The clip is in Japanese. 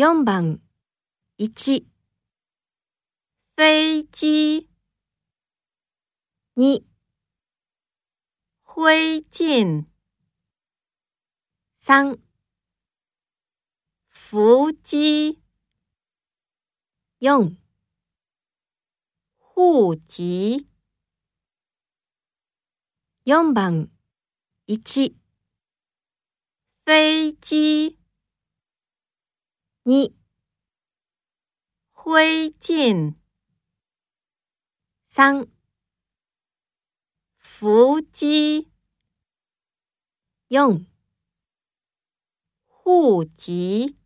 4番。1、飞机、2、灰烬、3、伏击、4户籍、4番。1、飞机、2、灰烬、三。伏击、用。户籍。